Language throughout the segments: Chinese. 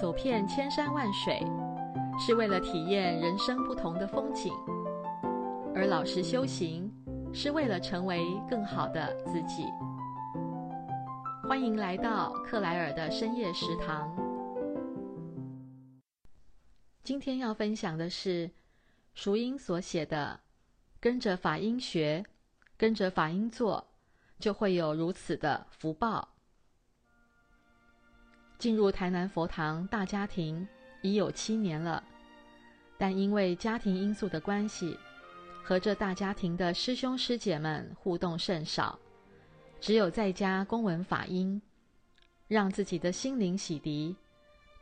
走遍千山万水，是为了体验人生不同的风景；而老实修行，是为了成为更好的自己。欢迎来到克莱尔的深夜食堂。今天要分享的是熟英所写的：“跟着法音学，跟着法音做，就会有如此的福报。”进入台南佛堂大家庭已有七年了，但因为家庭因素的关系，和这大家庭的师兄师姐们互动甚少，只有在家公闻法音，让自己的心灵洗涤，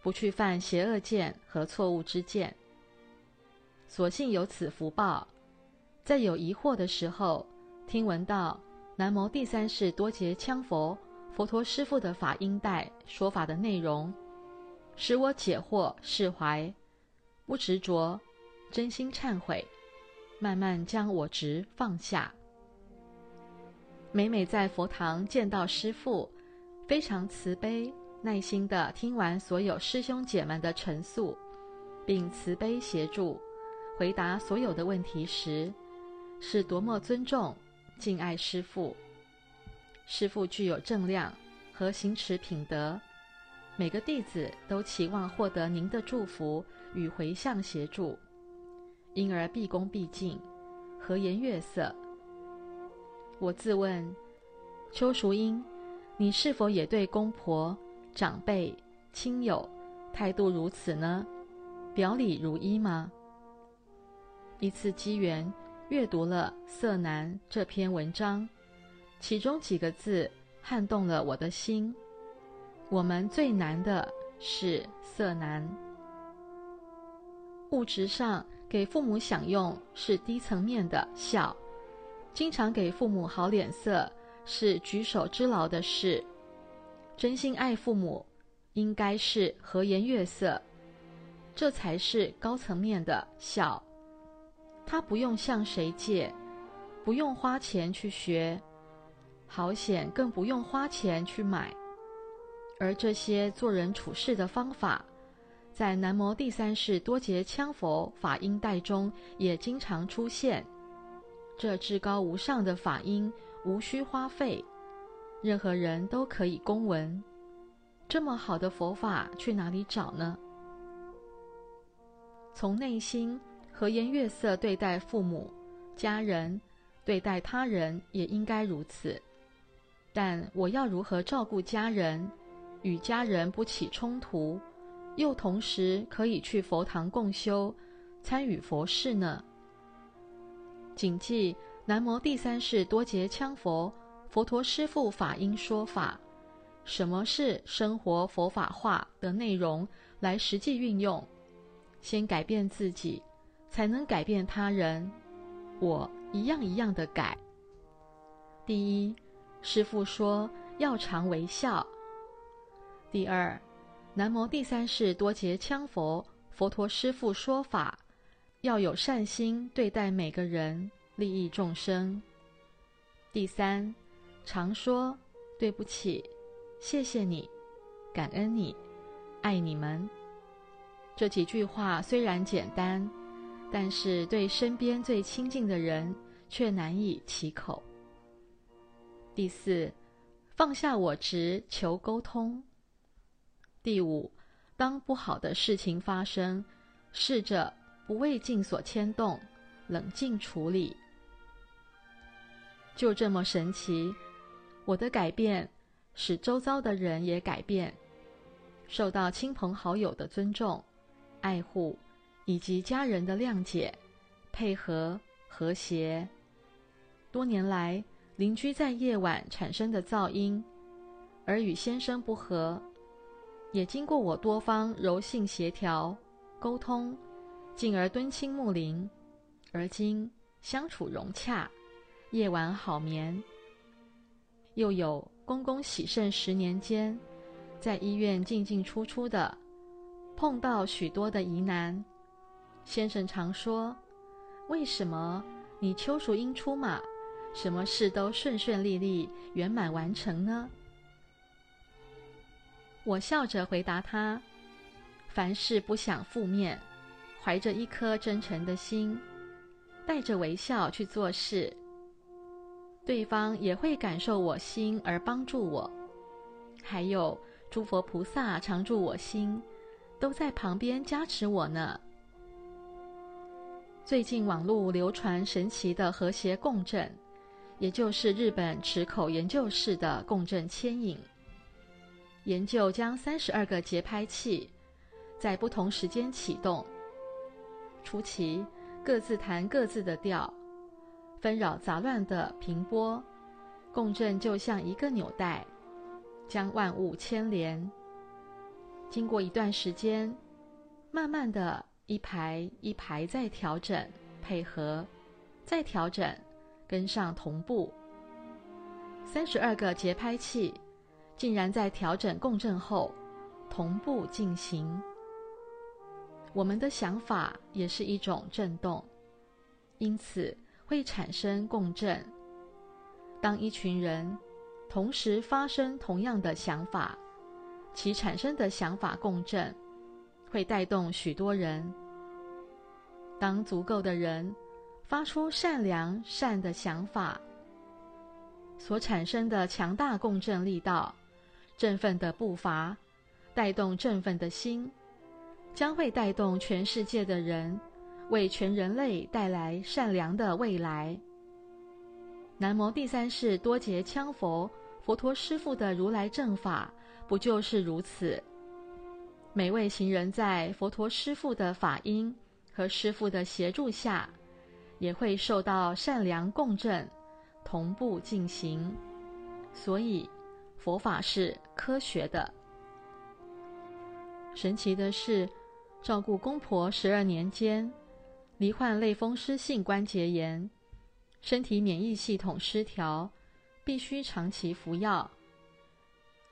不去犯邪恶见和错误之见。所幸有此福报，在有疑惑的时候，听闻到南无第三世多杰羌佛。佛陀师父的法音带说法的内容，使我解惑释怀，不执着，真心忏悔，慢慢将我执放下。每每在佛堂见到师父，非常慈悲耐心地听完所有师兄姐们的陈述，并慈悲协助回答所有的问题时，是多么尊重敬爱师父。师父具有正量和行持品德，每个弟子都期望获得您的祝福与回向协助，因而毕恭毕敬，和颜悦色。我自问，邱淑英，你是否也对公婆、长辈、亲友态度如此呢？表里如一吗？一次机缘，阅读了《色难》这篇文章。其中几个字撼动了我的心。我们最难的是色难。物质上给父母享用是低层面的孝，经常给父母好脸色是举手之劳的事。真心爱父母，应该是和颜悦色，这才是高层面的孝。他不用向谁借，不用花钱去学。好险，更不用花钱去买。而这些做人处事的方法，在南摩第三世多杰羌佛法音带中也经常出现。这至高无上的法音，无需花费，任何人都可以公闻。这么好的佛法，去哪里找呢？从内心和颜悦色对待父母、家人，对待他人也应该如此。但我要如何照顾家人，与家人不起冲突，又同时可以去佛堂共修，参与佛事呢？谨记南无第三世多杰羌佛佛陀师父法音说法，什么是生活佛法化的内容，来实际运用。先改变自己，才能改变他人。我一样一样的改。第一。师父说要常微笑。第二，南无第三世多杰羌佛佛陀师父说法，要有善心对待每个人，利益众生。第三，常说对不起，谢谢你，感恩你，爱你们。这几句话虽然简单，但是对身边最亲近的人却难以启口。第四，放下我执，求沟通。第五，当不好的事情发生，试着不为境所牵动，冷静处理。就这么神奇，我的改变使周遭的人也改变，受到亲朋好友的尊重、爱护，以及家人的谅解、配合、和谐。多年来，邻居在夜晚产生的噪音，而与先生不和，也经过我多方柔性协调沟通，进而敦亲睦邻，而今相处融洽，夜晚好眠。又有公公洗肾十年间，在医院进进出出的，碰到许多的疑难，先生常说：“为什么你邱淑英出马？”什么事都顺顺利利、圆满完成呢？我笑着回答他：“凡事不想负面，怀着一颗真诚的心，带着微笑去做事，对方也会感受我心而帮助我。还有诸佛菩萨常住我心，都在旁边加持我呢。最近网络流传神奇的和谐共振，也就是日本池口研究室的共振牵引。研究将三十二个节拍器在不同时间启动，初期各自弹各自的调，纷扰杂乱的频波，共振就像一个纽带，将万物牵连。经过一段时间，慢慢的一排一排在调整配合，再调整跟上同步，三十二个节拍器。竟然在调整共振后同步进行。我们的想法也是一种震动，因此会产生共振。当一群人同时发生同样的想法，其产生的想法共振会带动许多人。当足够的人发出善良善的想法，所产生的强大共振力道。振奋的步伐，带动振奋的心，将会带动全世界的人，为全人类带来善良的未来。南无第三世多杰羌佛，佛陀师父的如来正法，不就是如此？每位行人在佛陀师父的法音和师父的协助下，也会受到善良共振，同步进行。所以。佛法是科学的。神奇的是，照顾公婆十二年间，罹患类风湿性关节炎，身体免疫系统失调，必须长期服药，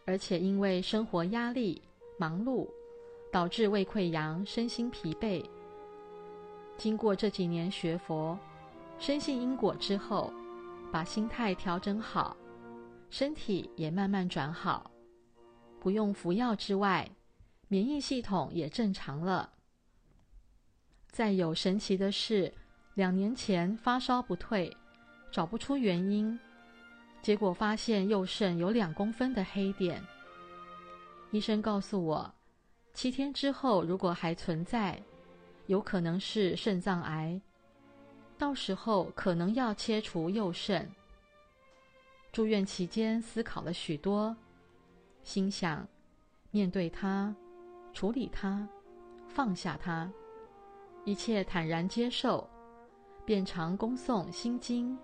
而且因为生活压力、忙碌，导致胃溃疡、身心疲惫。经过这几年学佛，深信因果之后，把心态调整好。身体也慢慢转好，不用服药之外，免疫系统也正常了。再有神奇的是，两年前发烧不退，找不出原因，结果发现右肾有两公分的黑点。医生告诉我，七天之后如果还存在，有可能是肾脏癌，到时候可能要切除右肾。住院期间思考了许多，心想：面对它，处理它，放下它，一切坦然接受，便常恭诵心经、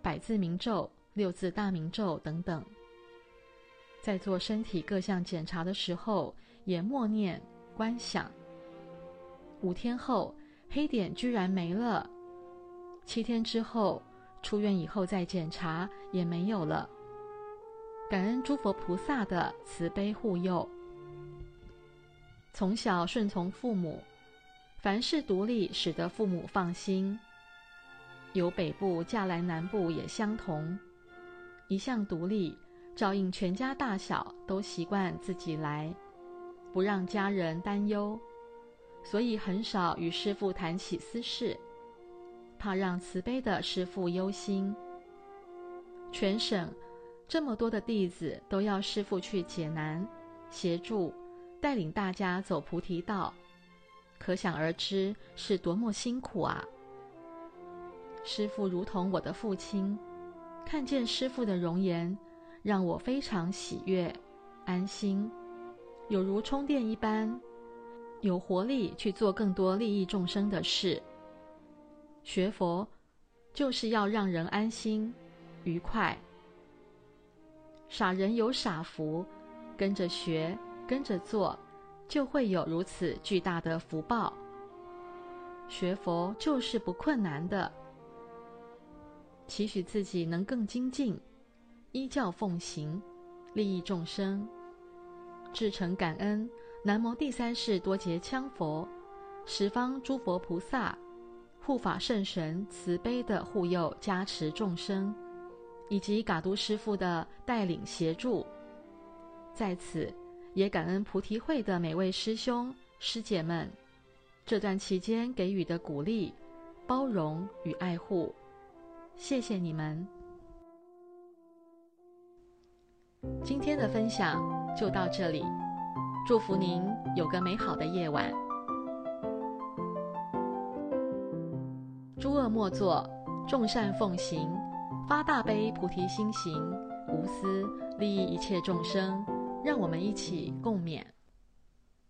百字明咒、六字大明咒等等。在做身体各项检查的时候，也默念观想。五天后，黑点居然没了。七天之后。出院以后再检查也没有了，感恩诸佛菩萨的慈悲护佑。从小顺从父母，凡事独立，使得父母放心。由北部嫁来南部也相同，一向独立，照应全家大小都习惯自己来，不让家人担忧，所以很少与师父谈起私事。怕让慈悲的师父忧心，全省这么多的弟子都要师父去解难、协助、带领大家走菩提道，可想而知是多么辛苦啊！师父如同我的父亲，看见师父的容颜，让我非常喜悦、安心，有如充电一般，有活力去做更多利益众生的事。学佛就是要让人安心、愉快。傻人有傻福，跟着学、跟着做，就会有如此巨大的福报。学佛就是不困难的，期许自己能更精进，依教奉行，利益众生，至诚感恩南无第三世多杰羌佛，十方诸佛菩萨。护法圣神慈悲的护佑加持众生，以及嘎都师父的带领协助，在此也感恩菩提会的每位师兄师姐们这段期间给予的鼓励、包容与爱护，谢谢你们。今天的分享就到这里，祝福您有个美好的夜晚。诸恶莫作，众善奉行，发大悲菩提心行，无私利益一切众生。让我们一起共勉。